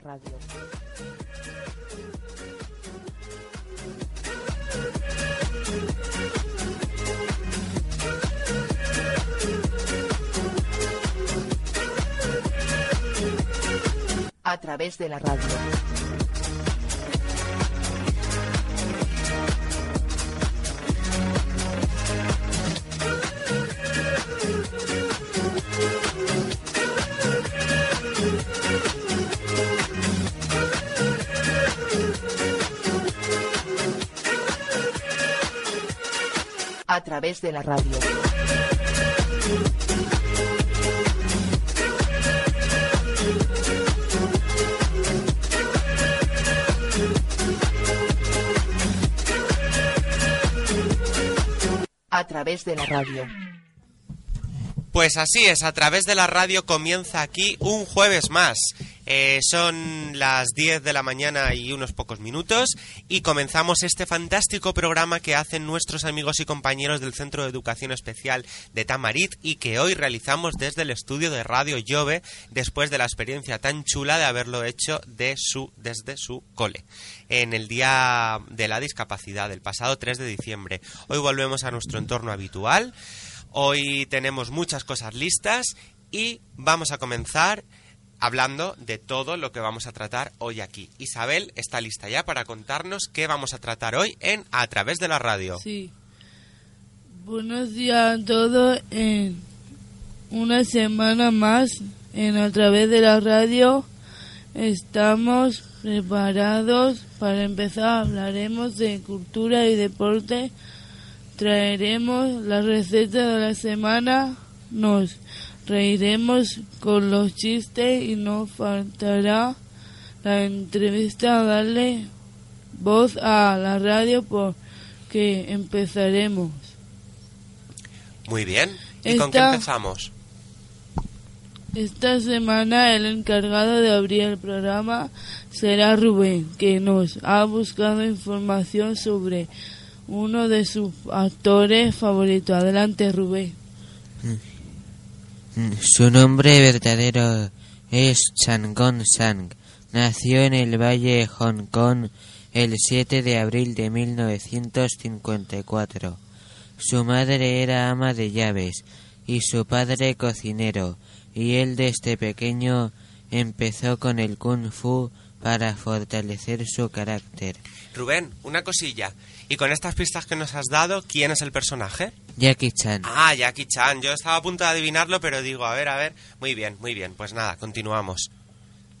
radio. A través de la radio. A través de la radio. A través de la radio. Pues así es, a través de la radio comienza aquí un jueves más. Eh, son las 10 de la mañana y unos pocos minutos y comenzamos este fantástico programa que hacen nuestros amigos y compañeros del Centro de Educación Especial de Tamarit y que hoy realizamos desde el estudio de Radio Llove después de la experiencia tan chula de haberlo hecho de su, desde su cole en el Día de la Discapacidad, el pasado 3 de diciembre. Hoy volvemos a nuestro entorno habitual. Hoy tenemos muchas cosas listas y vamos a comenzar hablando de todo lo que vamos a tratar hoy aquí. Isabel está lista ya para contarnos qué vamos a tratar hoy en A través de la radio. Sí. Buenos días a todos. En una semana más en A través de la radio estamos preparados para empezar. Hablaremos de cultura y deporte. Traeremos la receta de la semana. Nos reiremos con los chistes y no faltará la entrevista a darle voz a la radio porque empezaremos. Muy bien. ¿Y con qué empezamos? Esta semana el encargado de abrir el programa será Rubén, que nos ha buscado información sobre uno de sus actores favoritos. Adelante, Rubén. Su nombre verdadero es Changon Sang. Nació en el Valle de Hong Kong el 7 de abril de 1954. Su madre era ama de llaves y su padre cocinero, y él desde pequeño empezó con el kung fu para fortalecer su carácter. Rubén, una cosilla. Y con estas pistas que nos has dado, ¿quién es el personaje? Jackie Chan. Ah, Jackie Chan. Yo estaba a punto de adivinarlo, pero digo, a ver, a ver. Muy bien, muy bien. Pues nada, continuamos.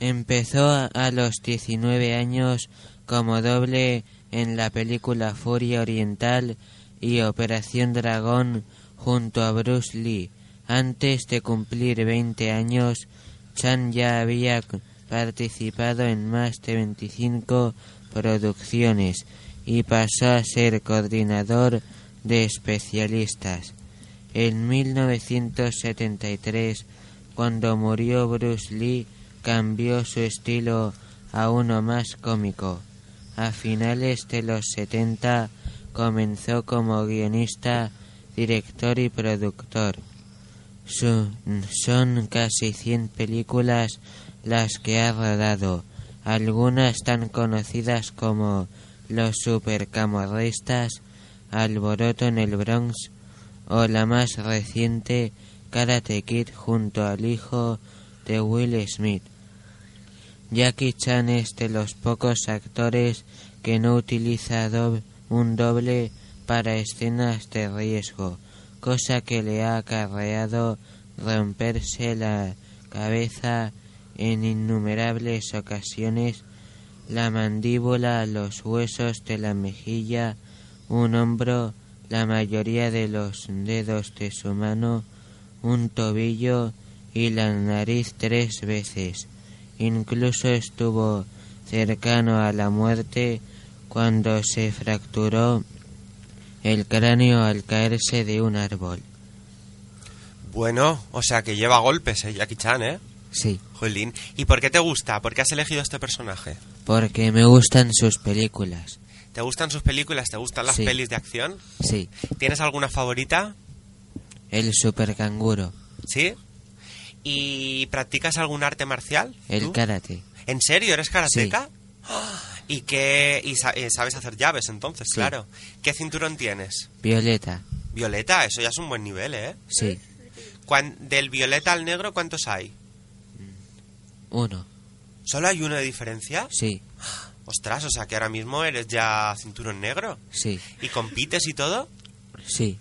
Empezó a- los 19 años como doble en la película Furia Oriental y Operación Dragón junto a Bruce Lee. Antes de cumplir 20 años, Chan ya había participado en más de 25 producciones y pasó a ser coordinador de especialistas. En 1973, cuando murió Bruce Lee, cambió su estilo a uno más cómico. A finales de los 70 comenzó como guionista, director y productor. Son casi 100 películas las que ha rodado, algunas tan conocidas como Los Supercamorristas, Alboroto en el Bronx o la más reciente Karate Kid junto al hijo de Will Smith. Jackie Chan es de los pocos actores que no utiliza un doble para escenas de riesgo, cosa que le ha acarreado romperse la cabeza en innumerables ocasiones, la mandíbula, los huesos de la mejilla, un hombro, la mayoría de los dedos de su mano, un tobillo y la nariz tres veces. Incluso estuvo cercano a la muerte cuando se fracturó el cráneo al caerse de un árbol. Bueno, o sea que lleva golpes, ¿eh? Jackie ¿eh? Sí, Jolín. ¿Y por qué te gusta? ¿Por qué has elegido este personaje? porque me gustan sus películas. ¿Te gustan sus películas? ¿Te gustan las Sí. pelis de acción? Sí, ¿Tienes alguna favorita? el super canguro, ¿Sí? ¿Y practicas algún arte marcial? el tú? karate. ¿En serio? ¿Eres karateca? ¡Ah! ¿Y qué y eh, sabes hacer llaves entonces? Sí. Claro. ¿Qué cinturón tienes? Violeta, Violeta, eso ya es un buen nivel, ¿eh? sí, Cuan- del violeta al negro, ¿cuántos hay? Uno, ¿Solo hay uno de diferencia? sí, Ostras, o sea que ahora mismo eres ya cinturón negro. sí, ¿Y compites y todo? sí,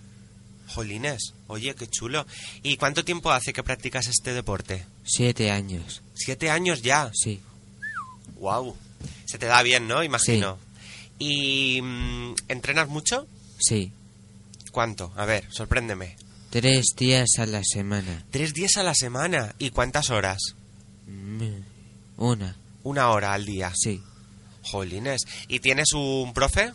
Jolines, oye, qué chulo. ¿Y cuánto tiempo hace que practicas este deporte? siete años, Siete años ya. sí, Wow. Se te da bien, ¿no? Imagino. ¿Y mm, entrenas mucho? sí, ¿Cuánto? A ver, sorpréndeme. tres días a la semana, Tres días a la semana. ¿Y cuántas horas? Mm, una, Una hora al día. sí, Jolines. ¿Y tienes un profe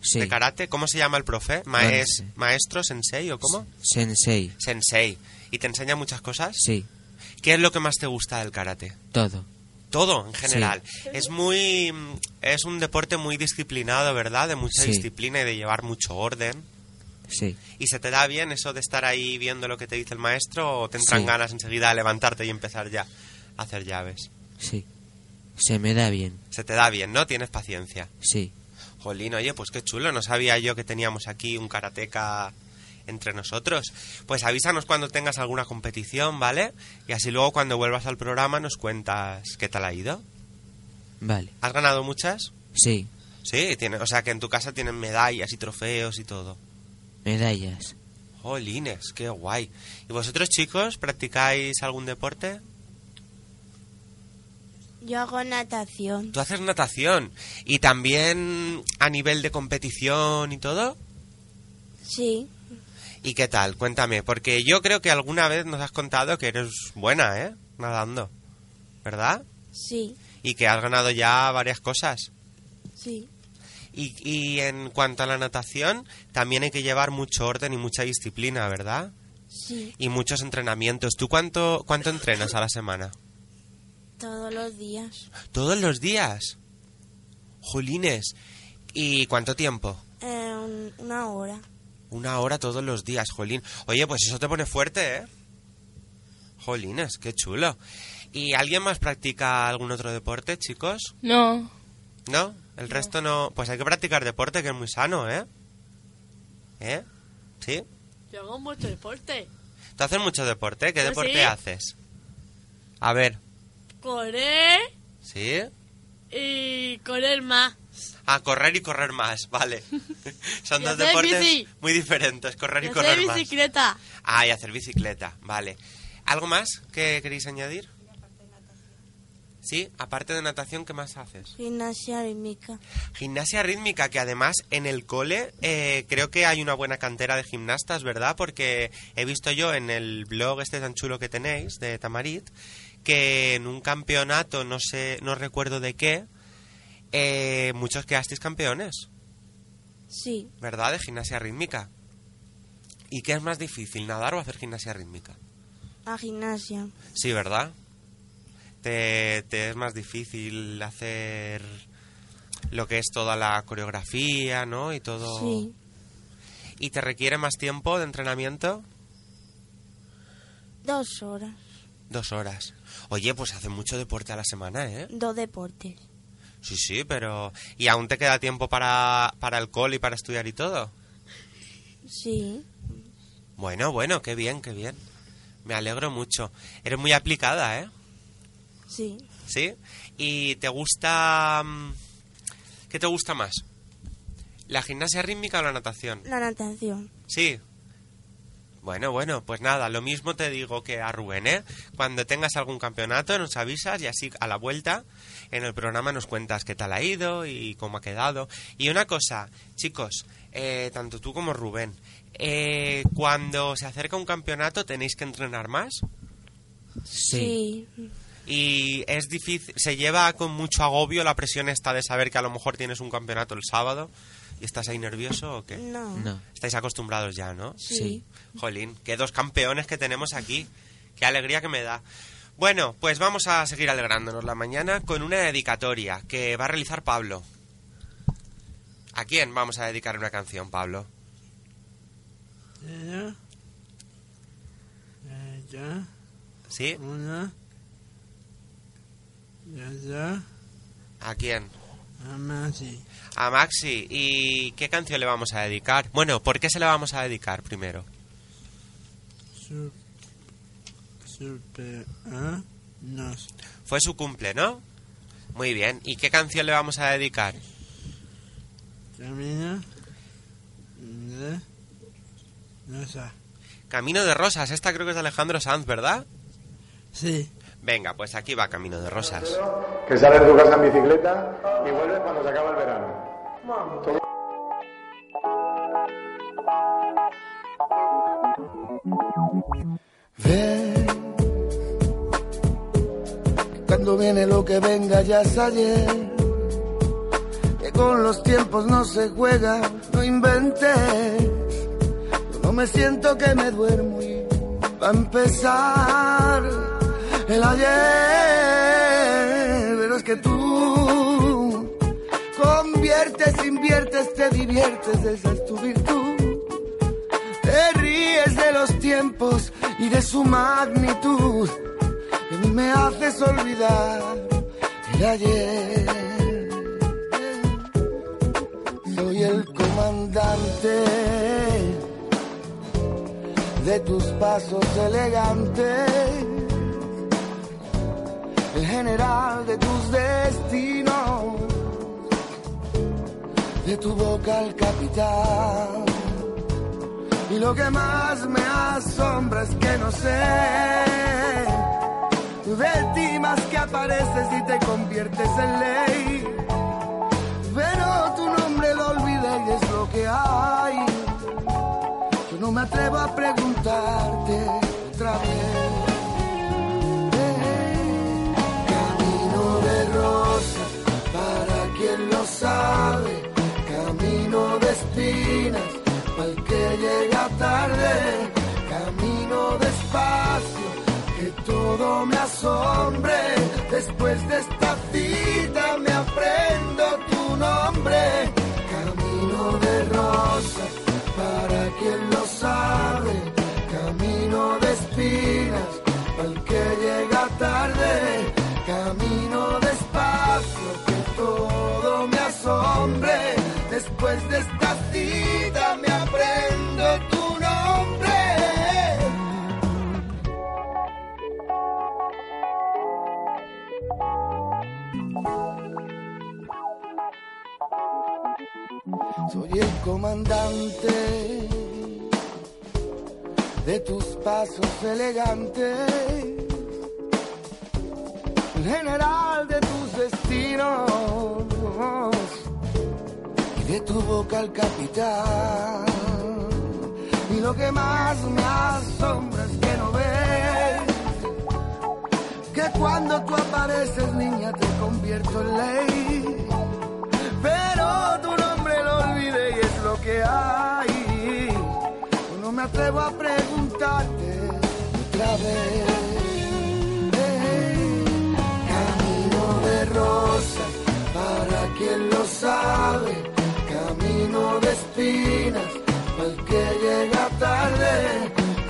sí, de karate? ¿Cómo se llama el profe? Maes-. ¿Maestro, sensei o cómo? sensei, Sensei. ¿Y te enseña muchas cosas? sí, ¿Qué es lo que más te gusta del karate? todo, Todo, en general. Es muy... Es un deporte muy disciplinado, ¿verdad? De mucha Sí. disciplina y de llevar mucho orden. sí, ¿Y se te da bien eso de estar ahí viendo lo que te dice el maestro o te entran ganas enseguida de levantarte y empezar ya hacer llaves? sí, se me da bien, Se te da bien, ¿no? Tienes paciencia. sí, Jolín, oye, pues qué chulo. No sabía yo que teníamos aquí un karateca entre nosotros. Pues avísanos cuando tengas alguna competición, ¿vale? Y así luego cuando vuelvas al programa nos cuentas qué tal ha ido. vale, ¿Has ganado muchas? sí, Sí, tiene, o sea que en tu casa tienen medallas y trofeos y todo. medallas, Jolines, qué guay. ¿Y vosotros chicos practicáis algún deporte? Yo hago natación. Tú haces natación y también a nivel de competición y todo. Sí, ¿Y qué tal? Cuéntame, porque yo creo que alguna vez nos has contado que eres buena, ¿eh? Nadando, ¿verdad? sí, Y que has ganado ya varias cosas. sí. Y, y en cuanto a la natación, también hay que llevar mucho orden y mucha disciplina, ¿verdad? Sí, Y muchos entrenamientos. ¿Tú cuánto, cuánto entrenas a la semana? Todos los días. ¿Todos los días? Jolines. ¿Y cuánto tiempo? Eh, un- una hora. Una hora todos los días, jolín. Oye, pues eso te pone fuerte, ¿eh? Jolines, qué chulo. ¿Y alguien más practica algún otro deporte, chicos? No, ¿No? El resto no. Pues hay que practicar deporte, que es muy sano, ¿eh? ¿Eh? ¿Sí? Yo hago mucho deporte. ¿Tú haces mucho deporte? ¿Qué Yo deporte sí. haces? A ver, Correr ¿sí? y correr más. Ah, correr y correr más, vale. Son dos deportes bici. muy diferentes, correr y, Y correr hacer más. bicicleta. Ah, y hacer bicicleta, vale. ¿Algo más que queréis añadir? Sí, aparte de natación, ¿qué más haces? Gimnasia rítmica. Gimnasia rítmica, que además en el cole eh, creo que hay una buena cantera de gimnastas, ¿verdad? Porque he visto yo en el blog este tan chulo que tenéis, de Tamarit, que en un campeonato, no sé, no recuerdo de qué, eh, muchos quedasteis campeones, Sí, ¿verdad? De gimnasia rítmica. ¿Y qué es más difícil, nadar o hacer gimnasia rítmica? a gimnasia. Sí, ¿verdad? Te, te es más difícil hacer lo que es toda la coreografía, ¿no? Y todo. Sí, ¿Y te requiere más tiempo de entrenamiento? dos horas. Dos horas. Oye, pues hace mucho deporte a la semana, ¿eh? Dos deportes. Sí, sí, pero... ¿Y aún te queda tiempo para, para el cole y para estudiar y todo? Sí, Bueno, bueno, qué bien, qué bien. Me alegro mucho. Eres muy aplicada, ¿eh? sí. ¿Sí? ¿Y te gusta... mm, ¿Qué te gusta más? ¿La gimnasia rítmica o la natación? La natación. Sí. Bueno, bueno, pues nada, lo mismo te digo que a Rubén, ¿eh? Cuando tengas algún campeonato nos avisas y así a la vuelta en el programa nos cuentas qué tal ha ido y cómo ha quedado. Y una cosa, chicos, eh, tanto tú como Rubén, eh, cuando se acerca un campeonato tenéis que entrenar más. Sí. Sí, Y es difícil, se lleva con mucho agobio la presión esta de saber que a lo mejor tienes un campeonato el sábado estás ahí nervioso o qué? No. No. Estáis acostumbrados ya, ¿no? Sí. Jolín, qué dos campeones que tenemos aquí. Qué alegría que me da. Bueno, pues vamos a seguir alegrándonos la mañana con una dedicatoria que va a realizar Pablo. ¿A quién vamos a dedicar una canción, Pablo? Ella. Ella. ¿Sí? Una. Ella. ¿A quién? Amasi. A Maxi. ¿Y qué canción le vamos a dedicar? Bueno, ¿por qué se le vamos a dedicar primero? Su, super. ¿Ah? Nos. Fue su cumple, ¿no? Muy bien. ¿Y qué canción le vamos a dedicar? Camina. De. Nosa. Camino de Rosas. Esta creo que es de Alejandro Sanz, ¿verdad? Sí. Venga, pues aquí va Camino de Rosas. que sale de tu casa en bicicleta y vuelve cuando se acaba el verano. Ven, que cuando viene lo que venga ya es ayer, que con los tiempos no se juega, no inventes, yo no me siento que me duermo y va a empezar el ayer, pero es que tú conviertes, inviertes, te diviertes, esa es tu virtud. Te ríes de los tiempos y de su magnitud. Mí me haces olvidar el ayer. Soy el comandante de tus pasos elegantes. General de tus destinos. De tu boca al capitán. Y lo que más me asombra es que no sé de ti más que apareces y te conviertes en ley. Pero tu nombre lo olvidé y es lo que hay. Yo no me atrevo a preguntarte Camino de espinas para el que llega tarde, camino despacio, que todo me asombre. Después de esta cita me aprendo tu nombre. Camino de rosas, para quien lo sabe. Camino de espinas, para el que llega tarde. Asombre. Después de esta cita me aprendo tu nombre. Soy el comandante de tus pasos elegantes, el general de tus destinos y de tu boca al capitán. Y lo que más me asombra es que no ves que cuando tú apareces, niña, te convierto en ley. Pero tu nombre lo olvidé y es lo que hay. No me atrevo a preguntarte otra vez. Quien lo sabe. Camino de espinas, el que llega tarde.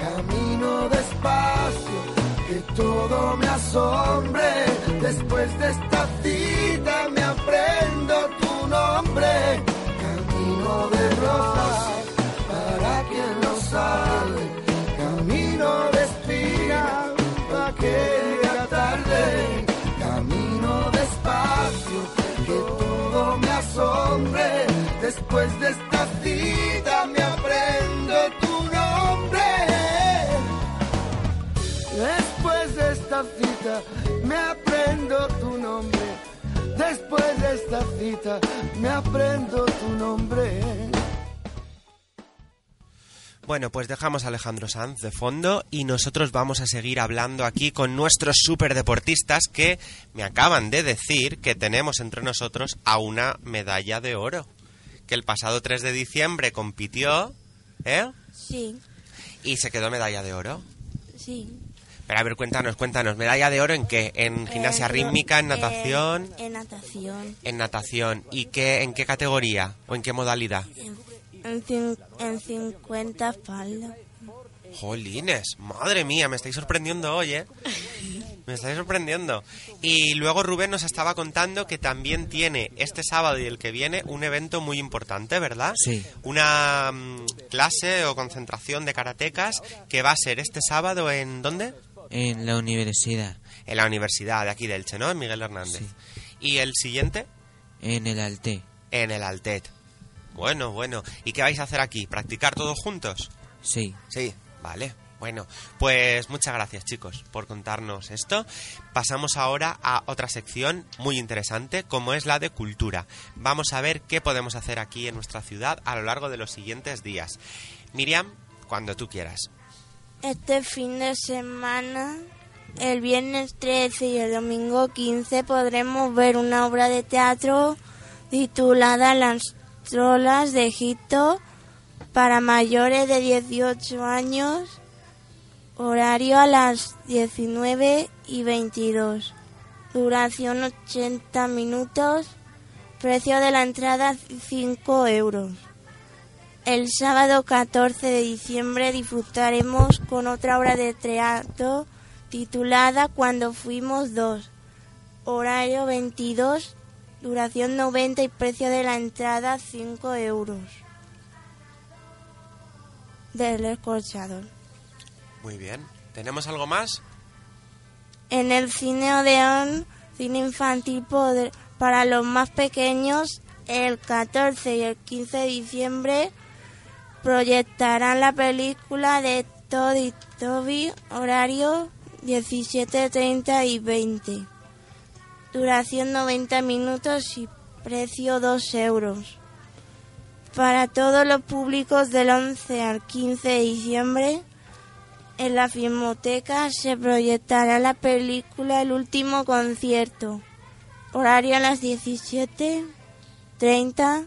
Camino despacio, que todo me asombre. Después de esta cita me aprendo tu nombre. Camino de rosas, para quien lo sabe. Camino de Después de esta cita me aprendo tu nombre. Después de esta cita me aprendo tu nombre. Después de esta cita me aprendo tu nombre. Bueno, pues dejamos a Alejandro Sanz de fondo y nosotros vamos a seguir hablando aquí con nuestros superdeportistas que me acaban de decir que tenemos entre nosotros a una medalla de oro. Que el pasado 3 de diciembre compitió, ¿eh? Sí, Y se quedó medalla de oro. sí. Pero a ver, cuéntanos, cuéntanos, ¿medalla de oro en qué? ¿En gimnasia Eh, rítmica, en eh, natación? en natación. En natación. ¿Y qué, en qué categoría o en qué modalidad? En, cin- en 50 espaldas. Jolines, madre mía, me estáis sorprendiendo hoy, ¿eh? Me estáis sorprendiendo. Y luego Rubén nos estaba contando que también tiene este sábado y el que viene un evento muy importante, ¿verdad? Sí. Una mm, clase o concentración de karatecas que va a ser este sábado en ¿dónde? En la universidad, En la universidad de aquí de Elche, ¿no? En Miguel Hernández. Sí. Y el siguiente en el Alté. en el Altet. Bueno, bueno. ¿Y qué vais a hacer aquí? ¿Practicar todos juntos? Sí. Sí, vale. Bueno, pues muchas gracias chicos por contarnos esto. Pasamos ahora a otra sección muy interesante como es la de cultura. Vamos a ver qué podemos hacer aquí en nuestra ciudad a lo largo de los siguientes días. Miriam, cuando tú quieras. Este fin de semana, el viernes 13 y el domingo 15, podremos ver una obra de teatro titulada Las trolas de Egipto para mayores de 18 años, horario a las 19 y 22, duración 80 minutos, precio de la entrada 5 euros. El sábado 14 de diciembre disfrutaremos con otra obra de teatro titulada Cuando fuimos dos. Horario 22, duración 90 y precio de la entrada 5 euros. Del escorchador. Muy bien. ¿Tenemos algo más? En el cine Odeón, cine infantil pod- para los más pequeños, el 14 y el 15 de diciembre proyectarán la película de Todd y Toby, horario 17.30 y 20. Duración 90 minutos y precio 2 euros. Para todos los públicos del 11 al 15 de diciembre, en la Filmoteca se proyectará la película El último concierto. Horario a las 17, 30,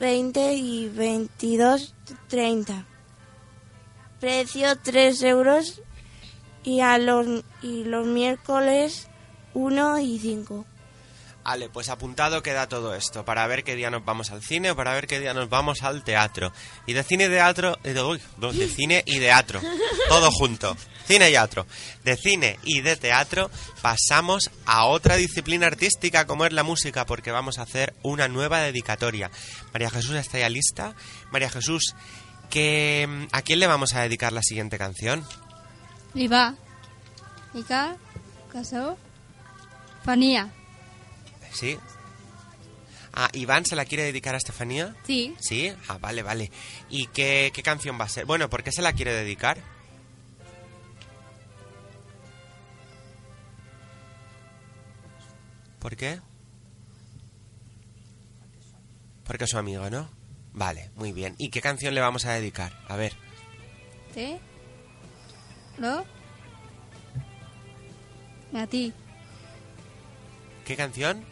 20 y 22, 30. Precio 3 euros y, a y los miércoles 1 y 5. Vale, pues apuntado queda todo esto para ver qué día nos vamos al cine o para ver qué día nos vamos al teatro. Y de cine y teatro, eh, de, uy, de cine y teatro, todo junto. Cine y teatro. De cine y de teatro pasamos a otra disciplina artística como es la música porque vamos a hacer una nueva dedicatoria. María Jesús está ya lista. María Jesús, que, ¿a quién le vamos a dedicar la siguiente canción? Iba. Ica. Casó. Fanía. ¿Sí? Ah, ¿Iván se la quiere dedicar a Estefanía? Sí. ¿Sí? Ah, vale, vale. ¿Y qué, qué canción va a ser? Bueno, ¿por qué se la quiere dedicar? ¿Por qué? Porque es su amigo, ¿no? Vale, muy bien. ¿Y qué canción le vamos a dedicar? A ver. ¿Te? ¿Lo? A ti. ¿Qué canción?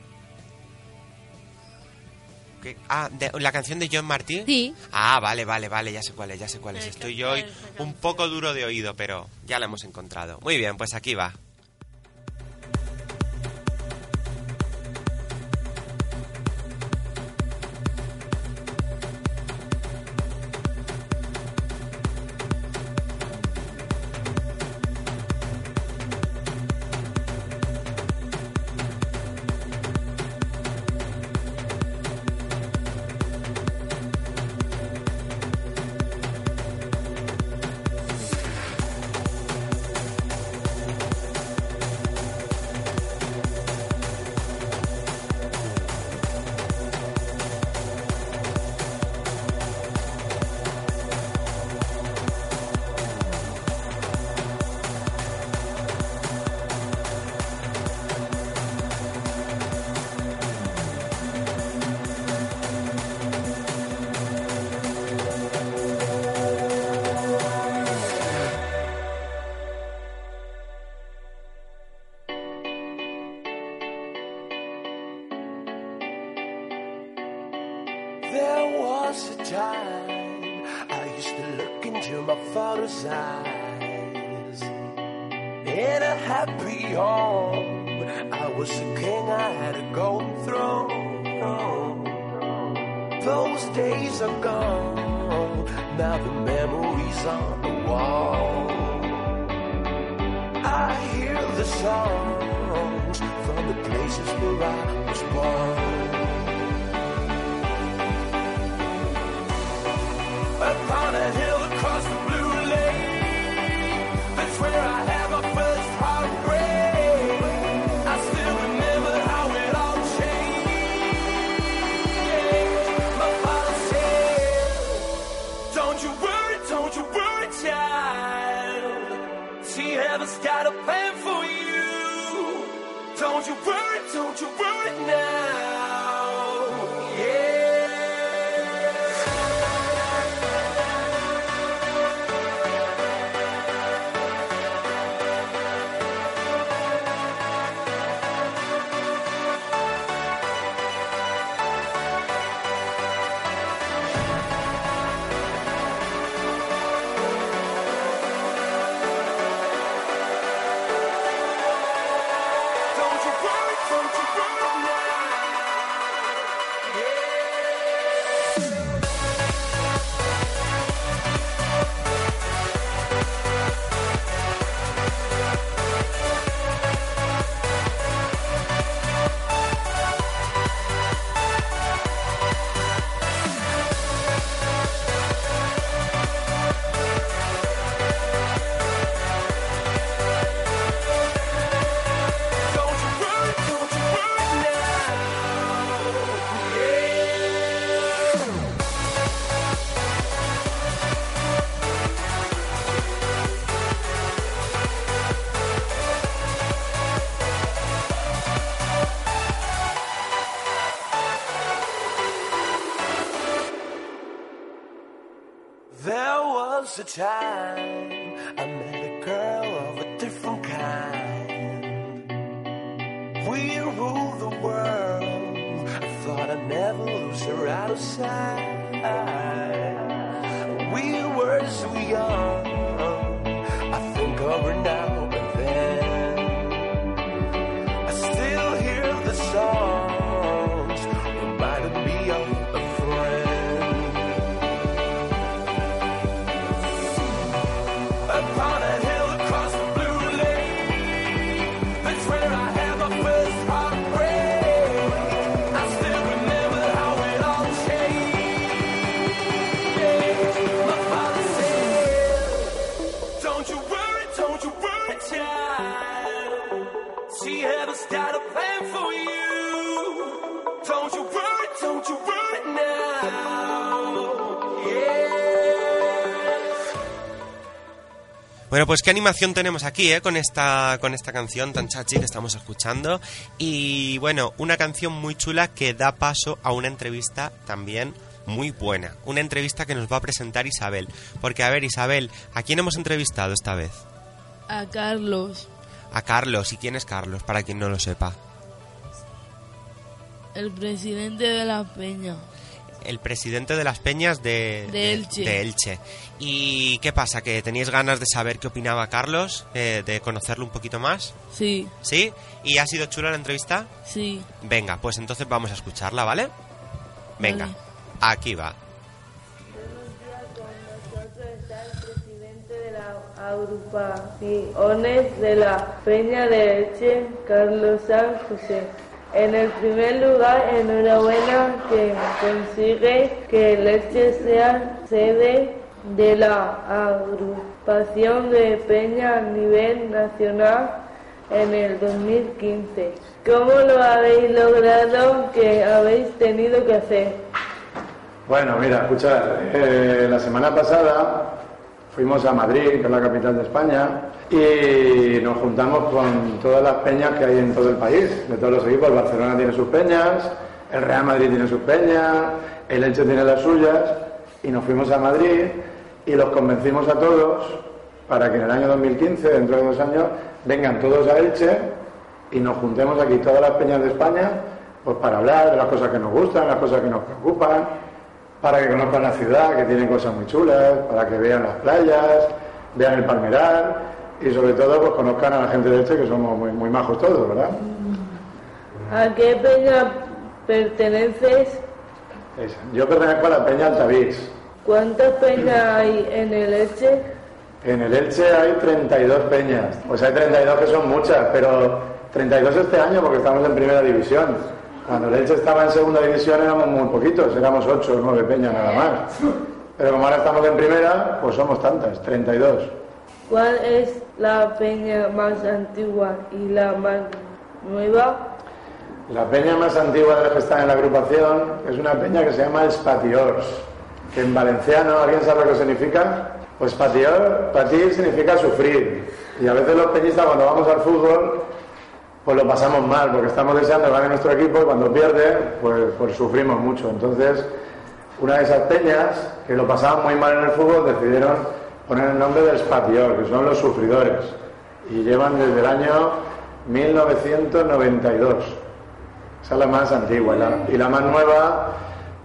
¿Qué? Ah, de- la canción de John Martí. Sí. Ah, vale, vale, vale, ya sé cuál es, ya sé cuál es. Estoy yo hoy un poco duro de oído, pero ya la hemos encontrado. Muy bien, pues aquí va. Time Bueno, pues qué animación tenemos aquí, ¿eh? Con esta, con esta canción tan chachi que estamos escuchando. Y bueno, una canción muy chula que da paso a una entrevista también muy buena. Una entrevista que nos va a presentar Isabel. Porque, a ver, Isabel, ¿a quién hemos entrevistado esta vez? A Carlos, A Carlos. ¿Y quién es Carlos? Para quien no lo sepa. el presidente de la Peña. El presidente de las peñas de, De Elche. de Elche. ¿Y qué pasa? ¿Que teníais ganas de saber qué opinaba Carlos? Eh, ¿De conocerlo un poquito más? Sí, ¿Sí? ¿Y ha sido chula la entrevista? sí. Venga, pues entonces vamos a escucharla, ¿vale? Venga, Vale. aquí va. agrupaciones de la Peña de Elche, Carlos San José. En el primer lugar, enhorabuena que consigue que el Elche sea sede de la agrupación de Peña a nivel nacional en el 2015. ¿Cómo lo habéis logrado que habéis tenido que hacer? Bueno, mira, escuchad, eh, la semana pasada fuimos a Madrid, que es la capital de España, y nos juntamos con todas las peñas que hay en todo el país, de todos los equipos. El Barcelona tiene sus peñas, el Real Madrid tiene sus peñas, el Elche tiene las suyas, y nos fuimos a Madrid y los convencimos a todos para que en el año 2015, dentro de dos años, vengan todos a Elche y nos juntemos aquí todas las peñas de España pues para hablar de las cosas que nos gustan, las cosas que nos preocupan para que conozcan la ciudad, que tiene cosas muy chulas, para que vean las playas, vean el palmerar y sobre todo pues conozcan a la gente de este que somos muy, muy majos todos, ¿verdad? ¿A qué peña perteneces? Esa. Yo pertenezco a la Peña Altavix. ¿Cuántas peñas hay en el Elche? En el Elche hay 32 peñas. Pues hay 32 que son muchas, pero 32 este año porque estamos en primera división. Cuando el Elche estaba en segunda división éramos muy poquitos, éramos 8 o 9 peñas nada más. Pero como ahora estamos en primera, pues somos tantas, 32. ¿Cuál es la peña más antigua y la más nueva? La peña más antigua de las que están en la agrupación es una peña que se llama Espatiors, que en valenciano, ¿alguien sabe lo que significa? Pues patior, patir significa sufrir. Y a veces los peñistas cuando vamos al fútbol, pues lo pasamos mal, porque estamos deseando ganar nuestro equipo y cuando pierde, pues, pues sufrimos mucho. Entonces, una de esas peñas que lo pasaban muy mal en el fútbol decidieron poner el nombre del Espatior, que son los sufridores. Y llevan desde el año 1992. Esa es la más antigua. Y la, y la más nueva,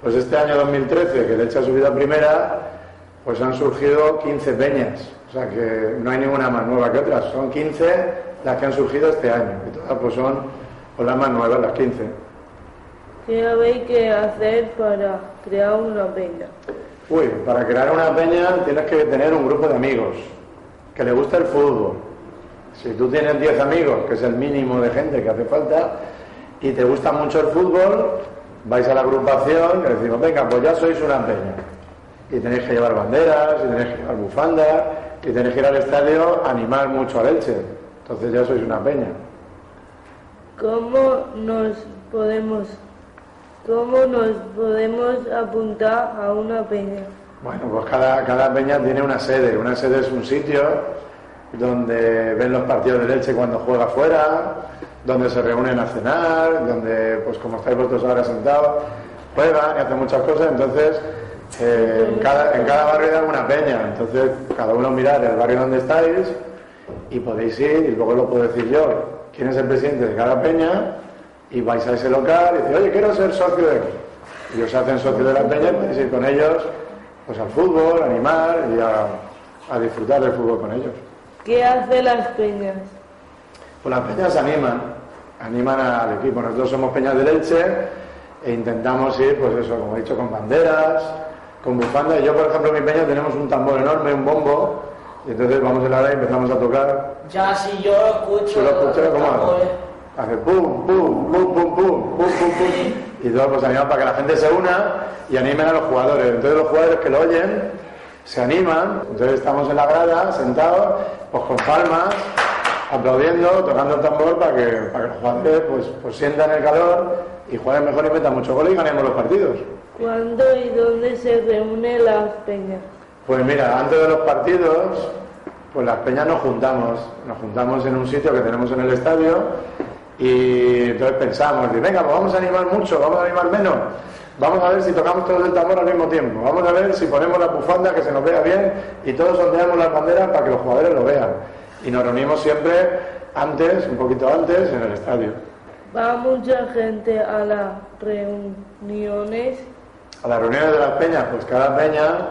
pues este año 2013, que de hecho ha subido a primera, pues han surgido 15 peñas. O sea que no hay ninguna más nueva que otras. Son 15 las que han surgido este año. Y todas pues son pues, las más nuevas, las 15. ¿Qué habéis que hacer para crear una peña? Uy, para crear una peña tienes que tener un grupo de amigos que le gusta el fútbol. Si tú tienes 10 amigos, que es el mínimo de gente que hace falta, y te gusta mucho el fútbol, vais a la agrupación y decimos, venga, pues ya sois una peña. Y tenéis que llevar banderas, y tenéis que llevar bufandas, y tenéis que ir al estadio a animar mucho al Elche. Entonces ya sois una peña. ¿Cómo nos podemos, cómo nos podemos apuntar a una peña? Bueno, pues cada, cada peña tiene una sede. Una sede es un sitio donde ven los partidos del Elche cuando juega fuera, donde se reúnen a cenar, donde, pues como estáis vosotros ahora sentados, juegan y hacen muchas cosas. Entonces, eh, en, cada, barrio hay alguna peña. Entonces, cada uno mirar el barrio donde estáis y podéis ir, y luego lo puedo decir yo, quién es el presidente de cada peña, y vais a ese local y decís, oye, quiero ser socio de aquí. Y os hacen socio de la peña y podéis ir con ellos pues al fútbol, a animar y a, a disfrutar del fútbol con ellos. ¿Qué hacen las peñas? Pues las peñas animan, animan al equipo. Nosotros somos peñas de Leche e intentamos ir, pues eso, como he dicho, con banderas, con bufandas. Yo, por ejemplo, en mi peña tenemos un tambor enorme, un bombo, y entonces vamos en la hora y empezamos a tocar. Ya, si yo lo escucho. ¿Tú lo escuchas? ¿Cómo hace? pum, pum, pum, pum, pum, pum, pum, pum. Y todo pues animamos para que la gente se una y animen a los jugadores. Entonces los jugadores que lo oyen se animan. Entonces estamos en la grada, sentados, pues con palmas, aplaudiendo, tocando el tambor para que, para que los jugadores pues, pues sientan el calor y jueguen mejor y metan mucho gol y ganemos los partidos. ¿Cuándo y dónde se reúnen las peñas? Pues mira, antes de los partidos, pues las peñas nos juntamos, nos juntamos en un sitio que tenemos en el estadio y entonces pensamos, y venga, pues vamos a animar mucho, vamos a animar menos, vamos a ver si tocamos todos el tambor al mismo tiempo, vamos a ver si ponemos la bufanda que se nos vea bien y todos ondeamos las banderas para que los jugadores lo vean. Y nos reunimos siempre antes, un poquito antes, en el estadio. ¿Va mucha gente a las reuniones? A las reuniones de las peñas, pues cada peña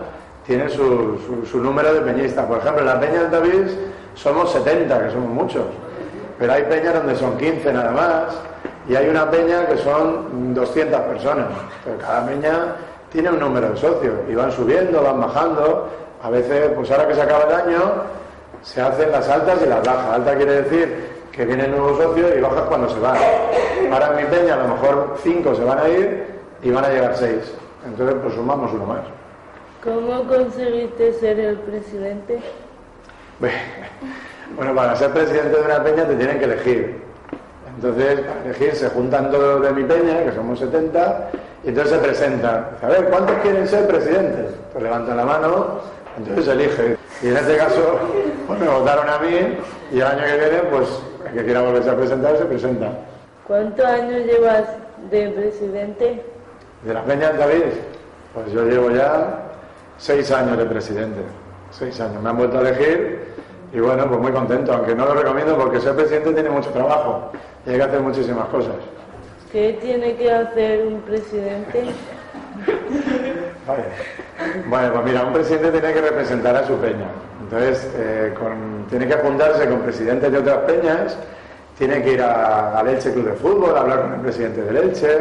tiene su, su- su número de peñistas. Por ejemplo, en la peña del David somos 70, que somos muchos. Pero hay peñas donde son 15 nada más. Y hay una peña que son 200 personas. Pero cada peña tiene un número de socios. Y van subiendo, van bajando. A veces, pues ahora que se acaba el año, se hacen las altas y las bajas. Alta quiere decir que vienen nuevos socios y bajas cuando se van. Ahora en mi peña a lo mejor 5 se van a ir y van a llegar 6. Entonces, pues sumamos uno más. ¿Cómo conseguiste ser el presidente? Bueno, para ser presidente de una peña te tienen que elegir. Entonces, para elegir se juntan todos de mi peña, que somos 70, y entonces se presentan. Dice, A ver, ¿cuántos quieren ser presidentes? Pues levantan la mano, entonces se elige. Y en este caso, pues me votaron a mí, y el año que viene, pues el que quiera volverse a presentar, se presenta. ¿Cuántos años llevas de presidente? De las peñas, David, pues yo llevo ya seis años de presidente. Seis años. Me han vuelto a elegir y bueno, pues muy contento, aunque no lo recomiendo porque ser presidente tiene mucho trabajo y hay que hacer muchísimas cosas. ¿Qué tiene que hacer un presidente? Vale. Bueno, pues mira, un presidente tiene que representar a su peña. Entonces, eh, con- tiene que juntarse con presidentes de otras peñas, tiene que ir a- al Elche Club de Fútbol, a hablar con el presidente del Elche,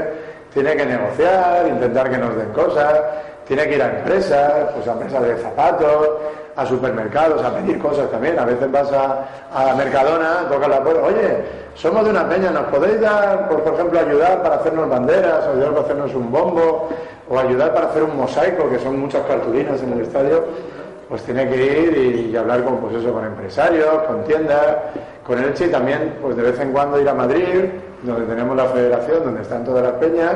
tiene que negociar, intentar que nos den cosas, tiene que ir a empresas, pues a empresas de zapatos, a supermercados, a pedir cosas también. A veces vas a, a Mercadona, tocas la puerta, oye, somos de una peña, ¿nos podéis dar, por, por ejemplo, ayudar para hacernos banderas, ayudar para hacernos un bombo, o ayudar para hacer un mosaico, que son muchas cartulinas en el estadio? Pues tiene que ir y, y hablar con, pues eso, con empresarios, con tiendas, con Elche y también, pues de vez en cuando ir a Madrid, donde tenemos la federación, donde están todas las peñas,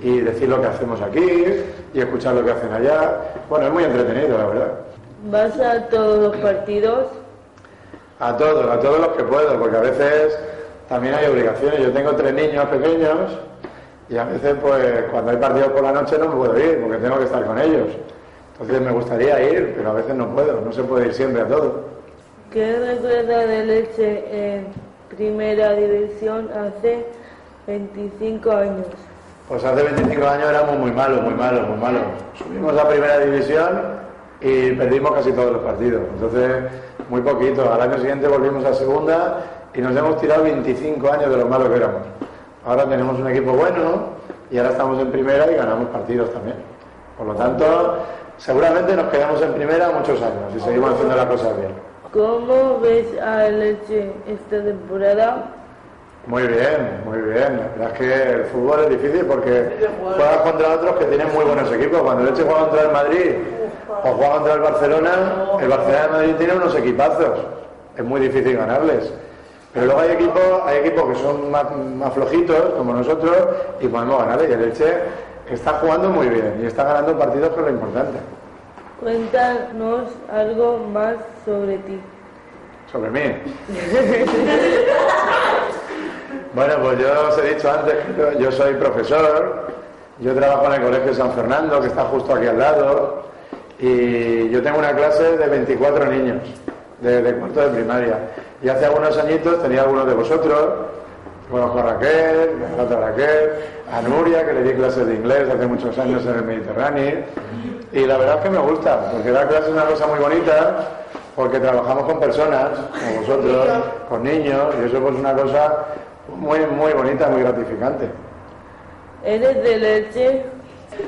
y decir lo que hacemos aquí y escuchar lo que hacen allá. Bueno, es muy entretenido, la verdad. ¿Vas a todos los partidos? A todos, a todos los que puedo, porque a veces también hay obligaciones. Yo tengo tres niños pequeños y a veces, pues, cuando hay partidos por la noche no me puedo ir porque tengo que estar con ellos. Entonces me gustaría ir, pero a veces no puedo, no se puede ir siempre a todo. ¿Qué recuerda de Leche en primera división hace 25 años? Pues hace 25 años éramos muy malos, muy malos, muy malos. Subimos a primera división y perdimos casi todos los partidos. Entonces, muy poquito. Al año siguiente volvimos a segunda y nos hemos tirado 25 años de lo malos que éramos. Ahora tenemos un equipo bueno y ahora estamos en primera y ganamos partidos también. Por lo tanto, seguramente nos quedamos en primera muchos años y seguimos haciendo las cosas bien. ¿Cómo ves a Leche esta temporada? Muy bien, muy bien. La verdad es que el fútbol es difícil porque juegas contra otros que tienen muy buenos equipos. Cuando el Elche juega contra el Madrid o juega contra el Barcelona, el Barcelona de Madrid tiene unos equipazos. Es muy difícil ganarles. Pero luego hay equipos, hay equipos que son más, más flojitos, como nosotros, y podemos ganarles. Y el Elche está jugando muy bien y está ganando partidos que es lo importante. Cuéntanos algo más sobre ti. Sobre mí. Bueno, pues yo os he dicho antes que yo- soy profesor, yo trabajo en el Colegio San Fernando, que está justo aquí al lado, y yo tengo una clase de 24 niños, de, de cuarto de primaria. Y hace algunos añitos tenía algunos de vosotros, conozco a Raquel, a otra Raquel, a Nuria, que le di clases de inglés hace muchos años en el Mediterráneo, y la verdad es que me gusta, porque dar clases es una cosa muy bonita, porque trabajamos con personas, como vosotros, con niños, y eso pues es una cosa muy, muy bonita, muy gratificante. ¿Eres de Leche?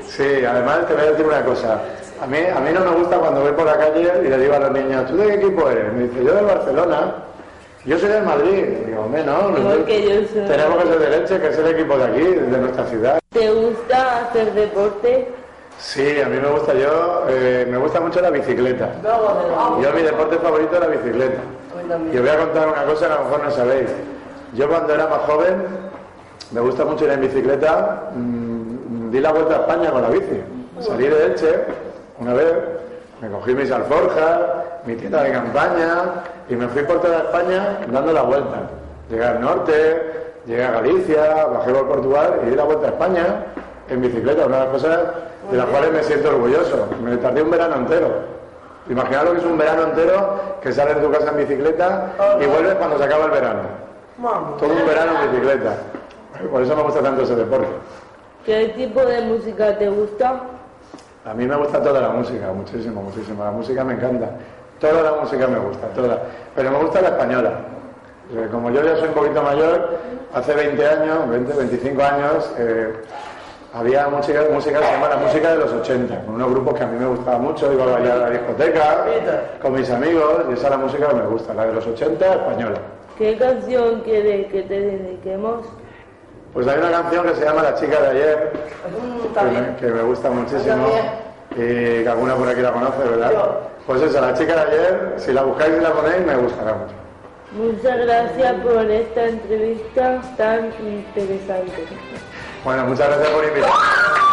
Sí, además te voy a decir una cosa. A mí, a mí no me gusta cuando voy por la calle y le digo a los niños, ¿tú de qué equipo eres? Me dice, yo del Barcelona. Yo soy del Madrid. Digo, hombre, no, no que yo soy. tenemos que ser de Leche, que es el equipo de aquí, de nuestra ciudad. ¿Te gusta hacer deporte? Sí, a mí me gusta, yo, eh, me gusta mucho la bicicleta. Yo mi deporte favorito es la bicicleta. Y os voy a contar una cosa que a lo mejor no sabéis. Yo cuando era más joven, me gusta mucho ir en bicicleta, mm, di la vuelta a España con la bici. Salí de Elche una vez, me cogí mis alforjas, mi tienda de campaña y me fui por toda España dando la vuelta. Llegué al norte, llegué a Galicia, bajé por Portugal y di la vuelta a España en bicicleta, una de las cosas de las cuales me siento orgulloso. Me tardé un verano entero. Imaginaos lo que es un verano entero que sales de tu casa en bicicleta y vuelves cuando se acaba el verano. Todo un verano en bicicleta. Por eso me gusta tanto ese deporte. ¿Qué tipo de música te gusta? A mí me gusta toda la música, muchísimo, muchísimo. La música me encanta. Toda la música me gusta, toda. Pero me gusta la española. Como yo ya soy un poquito mayor, hace 20 años, 20, 25 años, eh, había música, música que se llama la música de los 80, con unos grupos que a mí me gustaba mucho, iba a bailar a la discoteca con mis amigos, y esa es la música que me gusta, la de los 80 española. ¿Qué canción quieres que te dediquemos? Pues hay una canción que se llama La chica de ayer, que me, que me gusta muchísimo y que alguna por aquí la conoce, ¿verdad? Pues esa, La chica de ayer, si la buscáis y la ponéis, me gustará mucho. Muchas gracias por esta entrevista tan interesante. Bueno, muchas gracias por invitarme.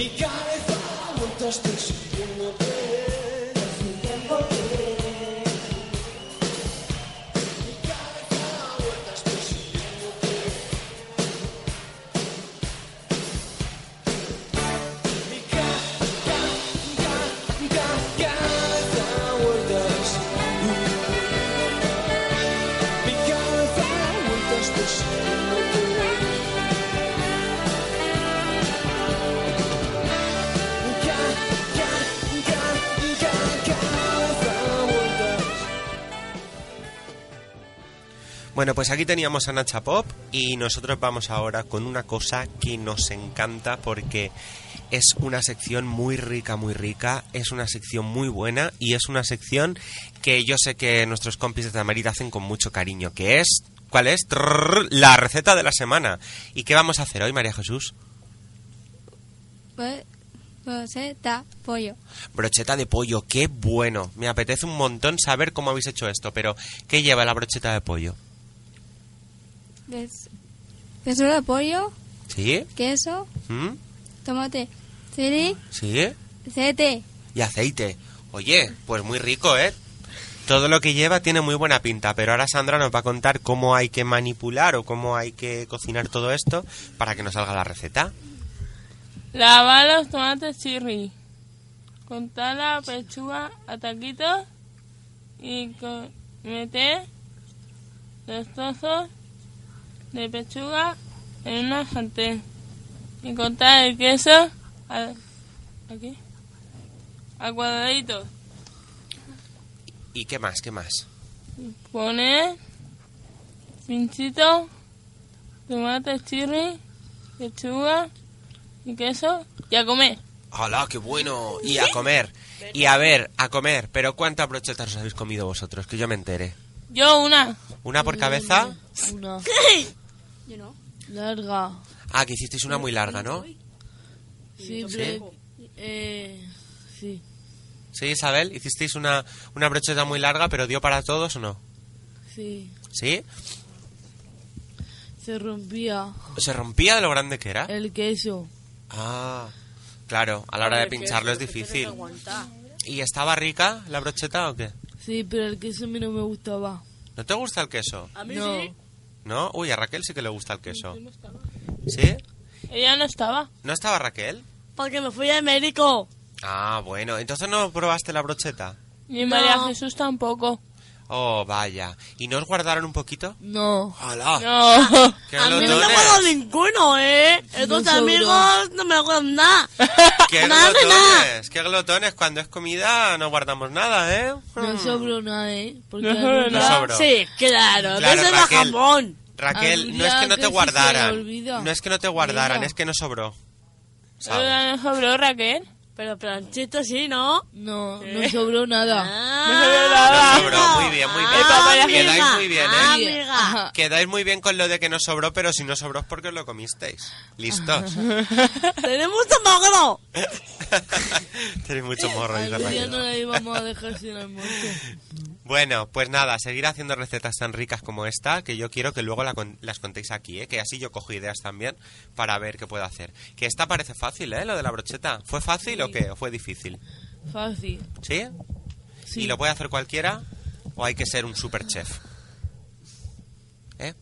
Mi cabeza da vueltas persiguiéndote. Pues aquí teníamos a Nacha Pop y nosotros vamos ahora con una cosa que nos encanta porque es una sección muy rica, muy rica, es una sección muy buena y es una sección que yo sé que nuestros compis de Tamarit hacen con mucho cariño, que es, ¿cuál es? Trrr, la receta de la semana. ¿Y qué vamos a hacer hoy, María Jesús? Pues, Roseta, pollo. Brocheta de pollo, qué bueno. Me apetece un montón saber cómo habéis hecho esto, pero ¿qué lleva la brocheta de pollo? Pezuela de pollo, ¿Sí? queso, ¿Mm? tomate, chili, ¿Sí? aceite. y aceite. Oye, pues muy rico, ¿eh? Todo lo que lleva tiene muy buena pinta, pero ahora Sandra nos va a contar cómo hay que manipular o cómo hay que cocinar todo esto para que nos salga la receta. Lavar los tomates chirri. Contar la pechuga a taquitos y meter los trozos de pechuga en una sartén. Y cortar el queso a, aquí, a cuadraditos. ¿Y qué más? ¿Qué más? Poner pinchito, tomate chirri, pechuga y queso y a comer. ¡Hala, qué bueno! Y a comer. Y a ver, a comer. Pero ¿cuántas brochetas os habéis comido vosotros? Que yo me entere. Yo una. ¿Una por cabeza? Una. Yo no. Larga. Ah, que hicisteis una muy larga, ¿no? Sí, pero- eh, sí. ¿Sí, Isabel? ¿Hicisteis una, una brocheta muy larga, pero dio para todos o no? Sí. ¿Sí? Se rompía ¿Se rompía de lo grande que era? el queso. Ah, claro, a la hora de pincharlo es difícil. ¿Y estaba rica la brocheta o qué? Sí, pero el queso a mí no me gustaba. ¿No te gusta el queso? A mí no. sí. ¿No? Uy, a Raquel sí que le gusta el queso. ¿Sí? Ella no estaba. ¿No estaba Raquel? Porque me fui a México. Ah, bueno, entonces no probaste la brocheta. Ni María Jesús tampoco. Oh, vaya. ¿Y no os guardaron un poquito? No. ¡Hala! No. ¡Qué A mí no me glotones! acuerdo ninguno, ¿eh? Estos sobró. amigos no me acuerdan nada. ¡Qué Nada de nada. glotones! ¡Qué glotones! Cuando es comida no guardamos nada, ¿eh? No sobró nada, ¿eh? Porque No la sobró. Sí, claro. Claro, que se va Raquel. jamón. Raquel, no es que no te guardaran. No es que no te guardaran, Mira. es que no sobró. ¿sabes? No sobró Raquel. Pero planchito sí, ¿no? No, ¿Eh? no sobró nada. No sobró nada. No sobró, muy bien, muy bien. Ah, papaya Quedáis amiga. muy bien, Ah, ¿eh? amiga. Ajá. Quedáis muy bien con lo de que no sobró, pero si no sobró es porque os lo comisteis. Listos. Tenemos magro. Tenéis mucho morro, Algún día no la íbamos a dejar sin almuerzo. Bueno, pues nada, seguir haciendo recetas tan ricas como esta, que yo quiero que luego la con- las contéis aquí, ¿eh? que así yo cojo ideas también para ver qué puedo hacer. Que esta parece fácil, ¿eh? Lo de la brocheta. ¿Fue fácil o Sí. Qué? ¿O fue difícil? Fácil. ¿Sí? Sí. ¿Y lo puede hacer cualquiera? ¿O hay que ser un super chef? ¿Eh?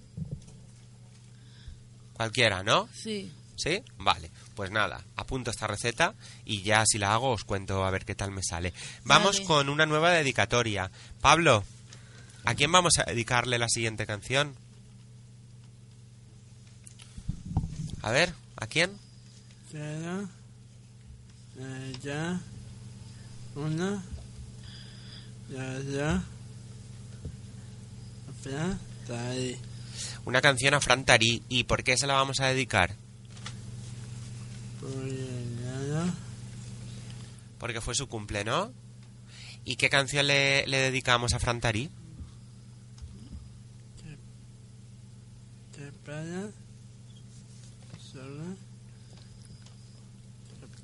Cualquiera, ¿no? Sí. ¿Sí? Vale. Pues nada, apunto esta receta y ya si la hago os cuento a ver qué tal me sale. Vamos Vale. con una nueva dedicatoria. Pablo, ¿a quién vamos a dedicarle la siguiente canción? A ver, ¿a quién? Eh, ahí. Una canción a Fran Tarí. ¿Y por qué se la vamos a dedicar? Porque fue su cumple, ¿no? ¿Y qué canción le, le dedicamos a Fran Tarí?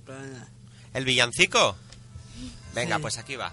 Para. ¿El villancico? Venga, pues aquí va.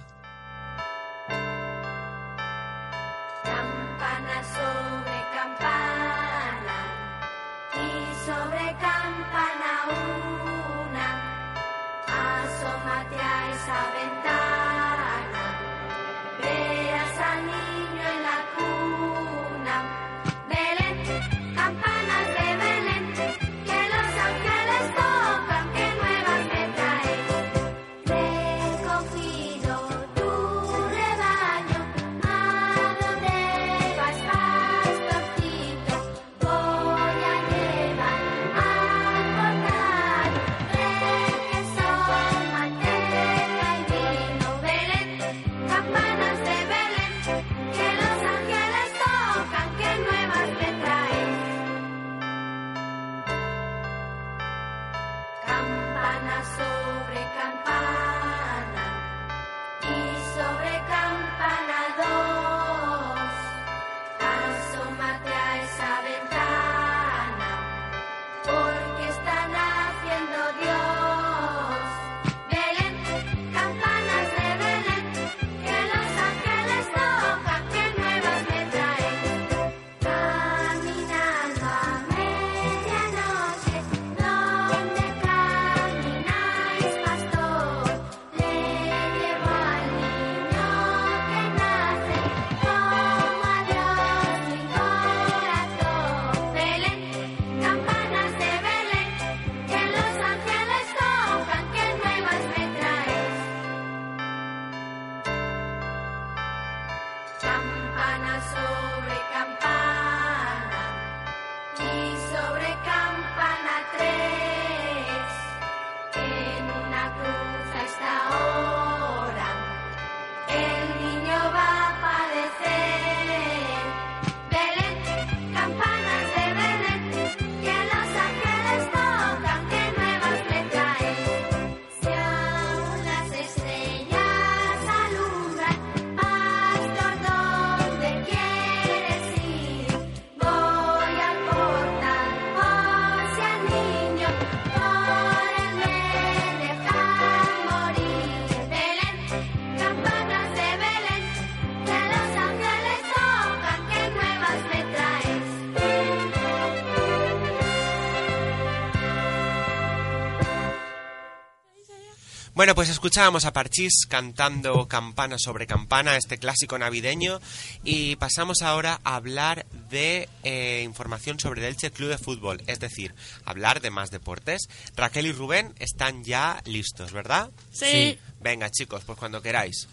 Bueno, pues escuchábamos a Parchís cantando campana sobre campana, este clásico navideño, y pasamos ahora a hablar de eh, información sobre el Elche Club de Fútbol, es decir, hablar de más deportes. Raquel y Rubén están ya listos, ¿verdad? Sí. Venga, chicos, pues cuando queráis.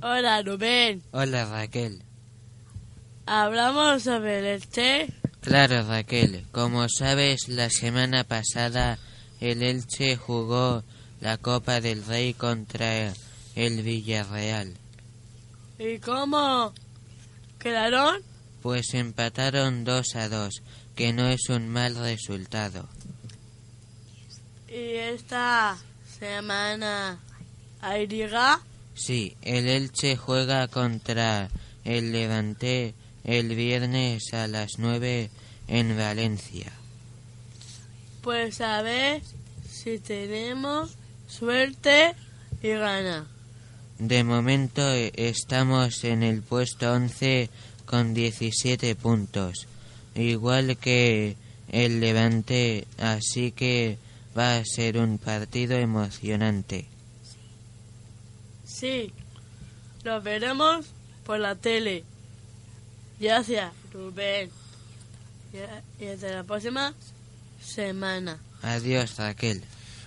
Hola, Rubén. Hola Raquel. Hablamos sobre el Elche. Claro Raquel, como sabes la semana pasada el Elche jugó la Copa del Rey contra el Villarreal. ¿Y cómo quedaron? Pues empataron 2 a 2, que no es un mal resultado. Y esta semana hay liga. Sí, el Elche juega contra el Levante el viernes a las 9 en Valencia. Pues a ver si tenemos suerte y gana. De momento eh, estamos en el puesto 11 con 17 puntos, igual que el Levante, así que va a ser un partido emocionante. Sí, lo veremos por la tele. Gracias, Rubén. Y y hasta la próxima semana. Adiós, Raquel.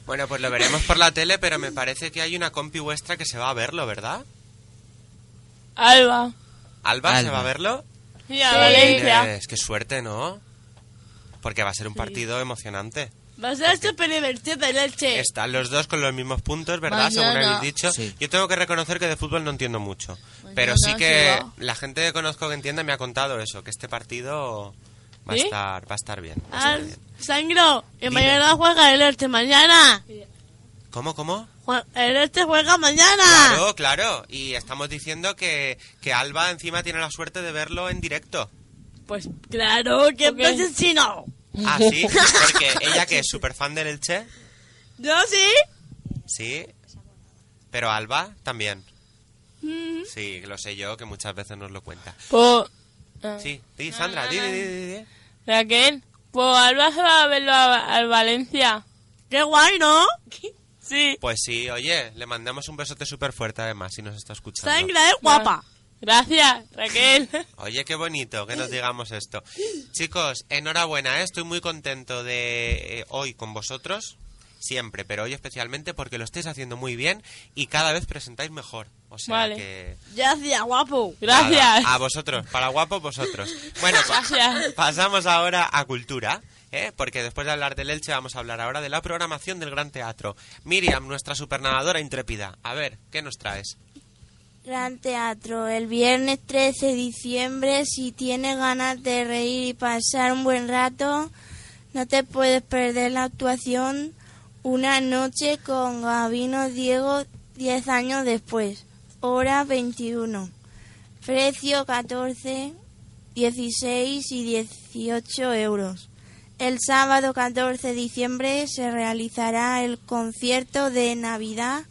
Bueno, pues lo veremos por la tele, pero me parece que hay una compi vuestra que se va a verlo, ¿verdad? Alba. ¿Alba, se va a verlo? Y a Valencia. Es que suerte, ¿no? Porque va a ser un partido emocionante. Va a ser súper divertido el Elche. Están los dos con los mismos puntos, ¿verdad? Según habéis dicho. Sí. Yo tengo que reconocer que de fútbol no entiendo mucho. Pero Mañana sí que la gente que conozco que entiende me ha contado eso, que este partido va a ¿Sí? estar va a estar bien. va a Ah, estar bien. Sangro, y Dime. mañana juega el Elche, mañana. ¿Cómo, cómo? El Elche juega mañana. Claro, claro. Y estamos diciendo que, que Alba encima tiene la suerte de verlo en directo. Pues claro, que ¿Por qué? es chino. Ah, sí, porque ella que es súper fan del Elche, Yo sí. sí. Pero Alba también. Mm. Sí, lo sé yo, que muchas veces nos lo cuenta. Sí, di, Sandra, di, di, di, di, di. Raquel, pues Alba se va a verlo a- al Valencia. Qué guay, ¿no? Sí. Pues sí, oye, le mandamos un besote súper fuerte además, si nos está escuchando. Sangre es guapa. Gracias, Raquel. Oye, qué bonito que nos digamos esto. Chicos, enhorabuena, ¿eh? estoy muy contento de eh, hoy con vosotros, siempre, pero hoy especialmente porque lo estáis haciendo muy bien y cada vez presentáis mejor. O sea Vale. que... Gracias, guapo. nada, Gracias. a vosotros, para guapos vosotros. Bueno, pa- Gracias. pasamos ahora a cultura. ¿eh? Porque después de hablar del Elche vamos a hablar ahora de la programación del Gran Teatro. Miriam, nuestra supernadadora intrépida. A ver, ¿qué nos traes? Gran Teatro, el viernes 13 de diciembre, si tienes ganas de reír y pasar un buen rato, no te puedes perder la actuación Una noche con Gabino Diego 10 años después, hora 21, precio 14, 16 y 18 euros. El sábado 14 de diciembre se realizará el concierto de Navidad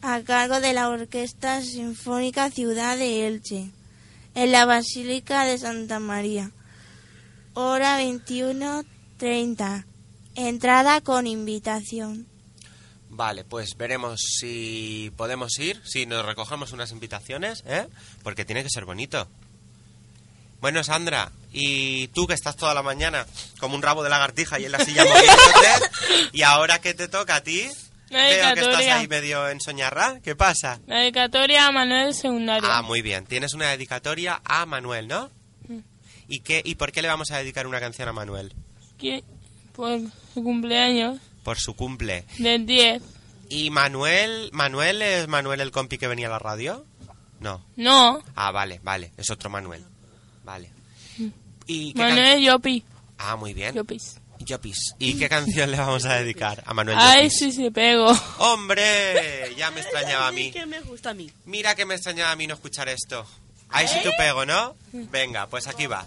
a cargo de la Orquesta Sinfónica Ciudad de Elche, en la Basílica de Santa María. Hora 21.30. Entrada con invitación. Vale, pues veremos si podemos ir, si nos recogemos unas invitaciones, ¿eh? Porque tiene que ser bonito. Bueno, Sandra, y tú que estás toda la mañana como un rabo de lagartija y en la silla moviéndote, y ahora que te toca a ti, La veo que estás dedicatoria. ahí medio en soñarra. ¿Qué pasa? La dedicatoria a Manuel Secundario. Ah, muy bien. Tienes una dedicatoria a Manuel, ¿no? Mm. ¿Y qué y por qué le vamos a dedicar una canción a Manuel? Que por su cumpleaños Por su cumple. del 10. ¿Y Manuel, Manuel es Manuel el compi que venía a la radio? No. No, Ah, vale, vale, es otro Manuel. Vale. ¿Y qué Manuel Yopi. Ah, muy bien. Yopis. Yopis. ¿Y qué canción le vamos a dedicar a Manuel Ay, Llopis? sí, sí, pego. ¡Hombre! Ya me extrañaba a mí. que me gusta a mí. Mira que me extrañaba a mí no escuchar esto. Ahí sí tu pego, ¿no? Venga, pues aquí va.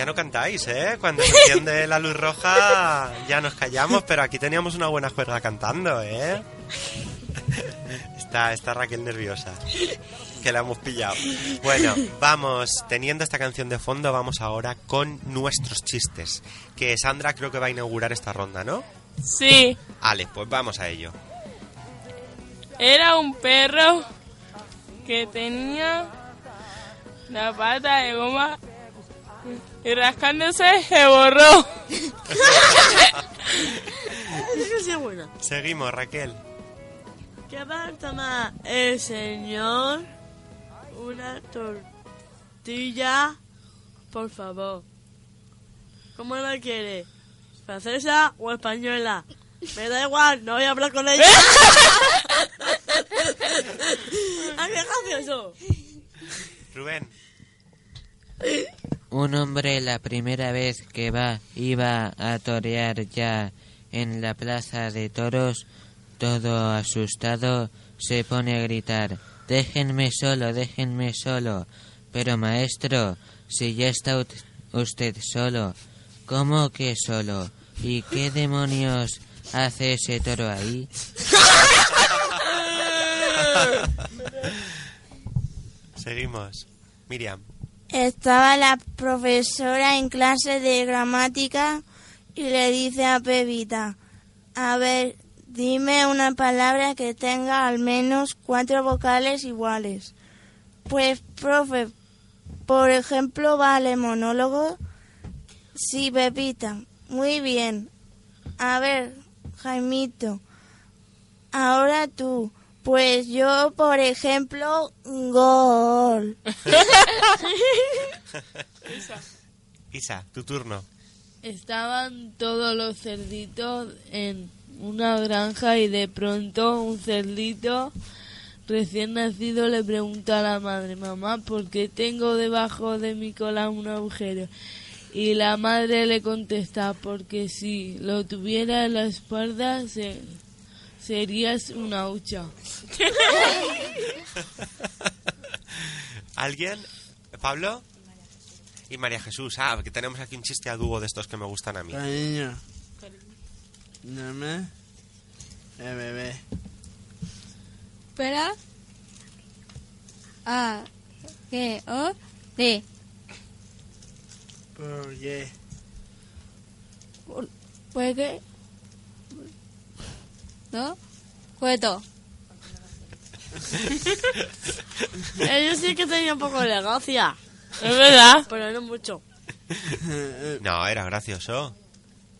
Ya no cantáis, ¿eh? Cuando se enciende la luz roja ya nos callamos, pero aquí teníamos una buena juerga cantando, ¿eh? Está, está Raquel nerviosa, que la hemos pillado. Bueno, vamos, teniendo esta canción de fondo, vamos ahora con nuestros chistes. Que Sandra creo que va a inaugurar esta ronda, ¿no? Sí, Vale, pues vamos a ello. era un perro que tenía la pata de goma y rascándose se borró. que sea buena. Seguimos, Raquel. ¿Qué va a tomar el señor? Una tortilla, por favor. ¿Cómo la quiere? ¿Francesa o española? Me da igual, no voy a hablar con ella. ¡Ay, qué gracioso! Rubén. Un hombre la primera vez que va iba a torear ya en la plaza de toros, todo asustado, se pone a gritar Déjenme solo, déjenme solo. Pero maestro, si ya está usted solo, ¿cómo que solo? ¿Y qué demonios hace ese toro ahí? Seguimos. Miriam. Estaba la profesora en clase de gramática y le dice a Pepita, a ver, dime una palabra que tenga al menos cuatro vocales iguales. Pues, profe, por ejemplo, vale monólogo. Sí, Pepita, muy bien. A ver, Jaimito, ahora tú. Pues yo, por ejemplo, gol. Isa, tu turno. Estaban todos los cerditos en una granja y de pronto un cerdito recién nacido le pregunta a la madre, mamá, ¿por qué tengo debajo de mi cola un agujero? Y la madre le contesta, porque si lo tuviera en la espalda se- serías una hucha. ¿Alguien? ¿Pablo? Y María Jesús. Ah, que tenemos aquí un chiste a dúo de estos que me gustan a mí. Cariño. Dame. El bebé. Espera. A. G. O. D. ¿Por qué? ¿Puede que? ¿No? Cueto. Ellos sí que tenían un poco de gracia. Es verdad. Pero no mucho. No, era gracioso.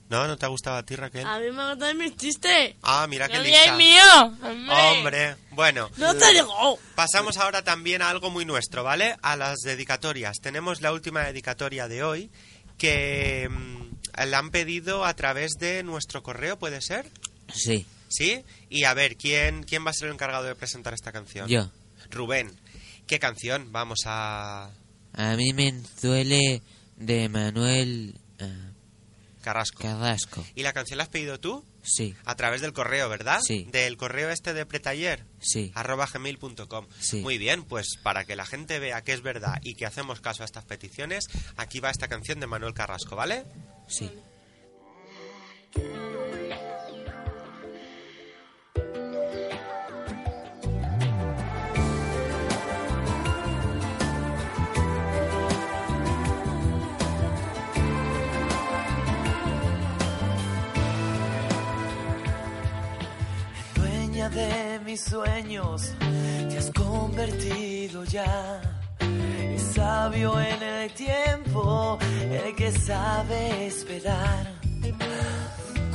¿No? ¿No te ha gustado a ti, Raquel? A mí me gustan mis chistes. Ah, mira qué lista. es mío, hombre. Hombre, bueno. No te digo. Pasamos ahora también a algo muy nuestro, ¿vale? A las dedicatorias. Tenemos la última dedicatoria de hoy que mm, la han pedido a través de nuestro correo, ¿puede ser? Sí, ¿Sí? Y a ver, ¿quién, quién va a ser el encargado de presentar esta canción? Yo. Rubén. ¿Qué canción? Vamos a... a mí me duele de Manuel ah, Carrasco. Carrasco. ¿Y la canción la has pedido tú? Sí, A través del correo, ¿verdad? Sí. Del correo este de pretaller. sí. arroba gmail.com. Sí. Muy bien, pues para que la gente vea que es verdad y que hacemos caso a estas peticiones, aquí va esta canción de Manuel Carrasco, ¿vale? Sí. De mis sueños te has convertido ya. Es sabio en el tiempo, el que sabe esperar.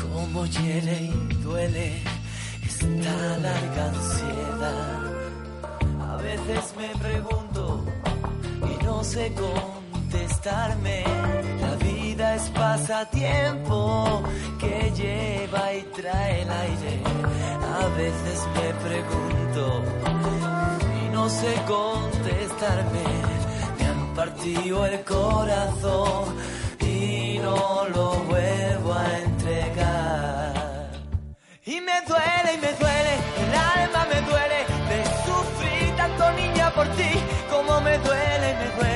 Cómo hiere y duele esta larga ansiedad. A veces me pregunto y no sé contestarme. Pasatiempo que lleva y trae el aire. A veces me pregunto y no sé contestarme. Me han partido el corazón y no lo vuelvo a entregar. Y me duele y me duele, el alma me duele de sufrir tanto niña por ti. Como me duele y me duele,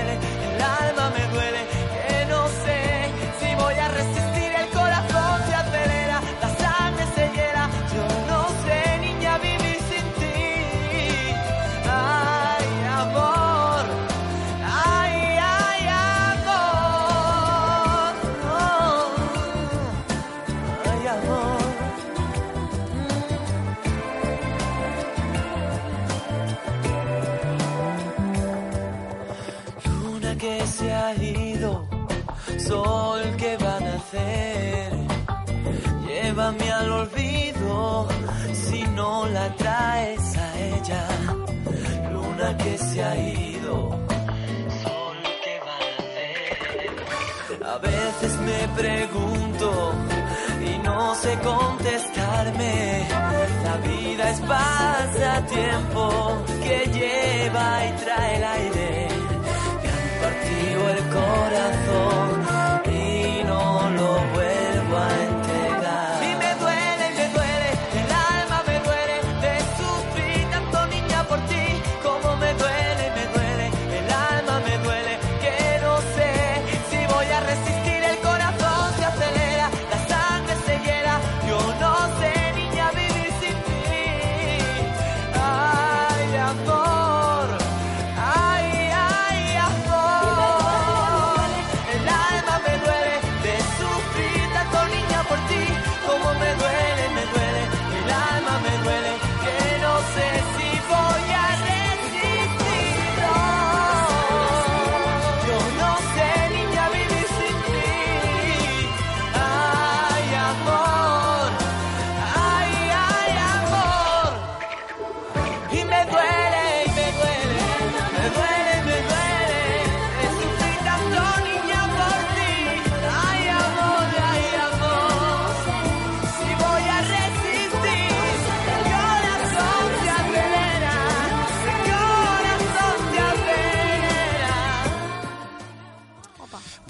Llévame al olvido si no la traes a ella. Luna que se ha ido, sol que va a nacer. A veces me pregunto y no sé contestarme. La vida es pasatiempo que lleva y trae el aire. Me han partido el corazón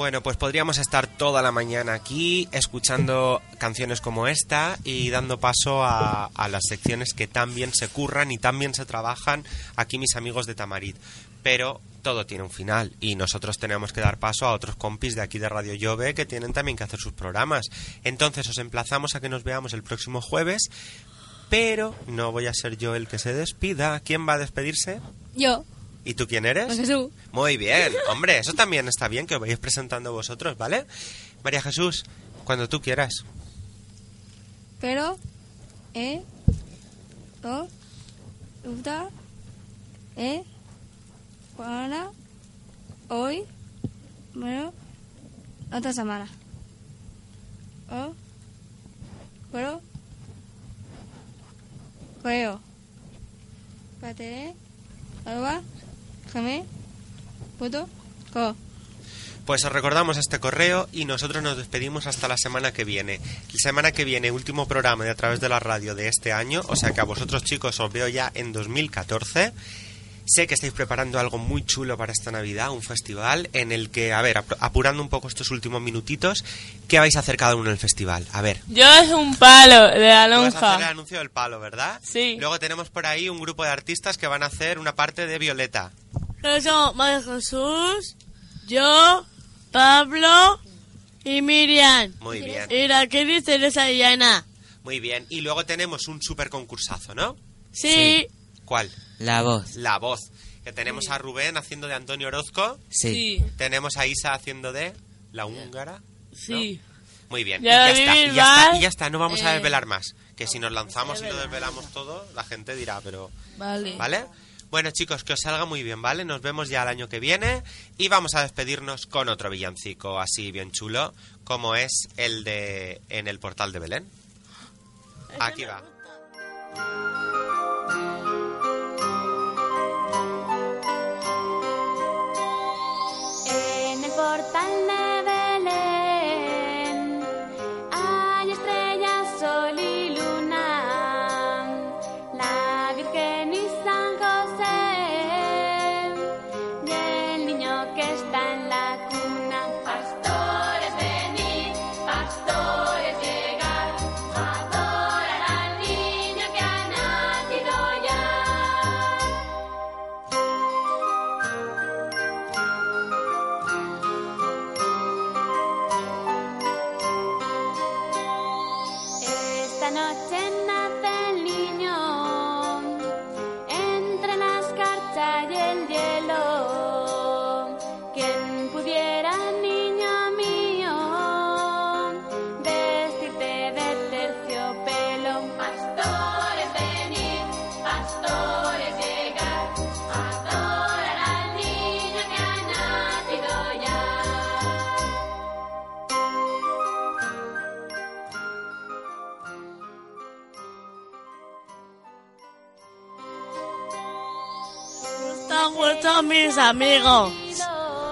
Bueno, pues podríamos estar toda la mañana aquí escuchando canciones como esta y dando paso a, las secciones que tan bien se curran y tan bien se trabajan aquí mis amigos de Tamarit. Pero todo tiene un final y nosotros tenemos que dar paso a otros compis de aquí de Radio Llove que tienen también que hacer sus programas. Entonces os emplazamos a que nos veamos el próximo jueves, pero no voy a ser yo el que se despida. ¿Quién va a despedirse? Yo, ¿Y tú quién eres? Jesús. Muy bien, hombre, eso también está bien que os vayáis presentando vosotros, ¿vale? María Jesús, cuando tú quieras. pero, eh, o, uta, eh, para, hoy, bueno, otra semana. O, pero, creo, pate, arroba, gmail, punto, co. Pues os recordamos este correo y nosotros nos despedimos hasta la semana que viene. La semana que viene, último programa de a través de la radio de este año, o sea que a vosotros chicos os veo ya en 2014. Sé que estáis preparando algo muy chulo para esta Navidad, un festival en el que, a ver, ap- apurando un poco estos últimos minutitos, ¿qué vais a hacer cada uno en el festival? A ver. Yo es un palo de la Tú vas a hacer el lonja. anuncio del palo, ¿verdad? Sí. Luego tenemos por ahí un grupo de artistas que van a hacer una parte de Violeta. Yo María Jesús, yo, Pablo y Miriam. Muy bien. Y Teresa y Ana. Muy bien. Y luego tenemos un super concursazo, ¿no? Sí. ¿Cuál? La voz. La voz. Que tenemos a Rubén haciendo de Antonio Orozco. Sí. Tenemos a Isa haciendo de la húngara. Sí. Muy bien. Ya y, ya está, y, ya está, y ya está, no vamos a desvelar más. Que si nos lanzamos y lo desvelamos todo, la gente dirá, pero... Vale. ¿Vale? Bueno, chicos, que os salga muy bien, ¿vale? Nos vemos ya el año que viene y vamos a despedirnos con otro villancico así bien chulo, como es el de En el portal de Belén. Aquí va. En mis amigos.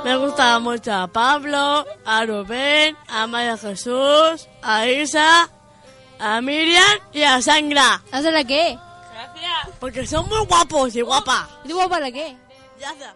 Me gusta mucho a Pablo, a Rubén, a María Jesús, a Isa, a Miriam y a Sangra. ¿Hacer la qué? Gracias. Porque son muy guapos y guapas. ¿Y tú guapa la qué? Ya está.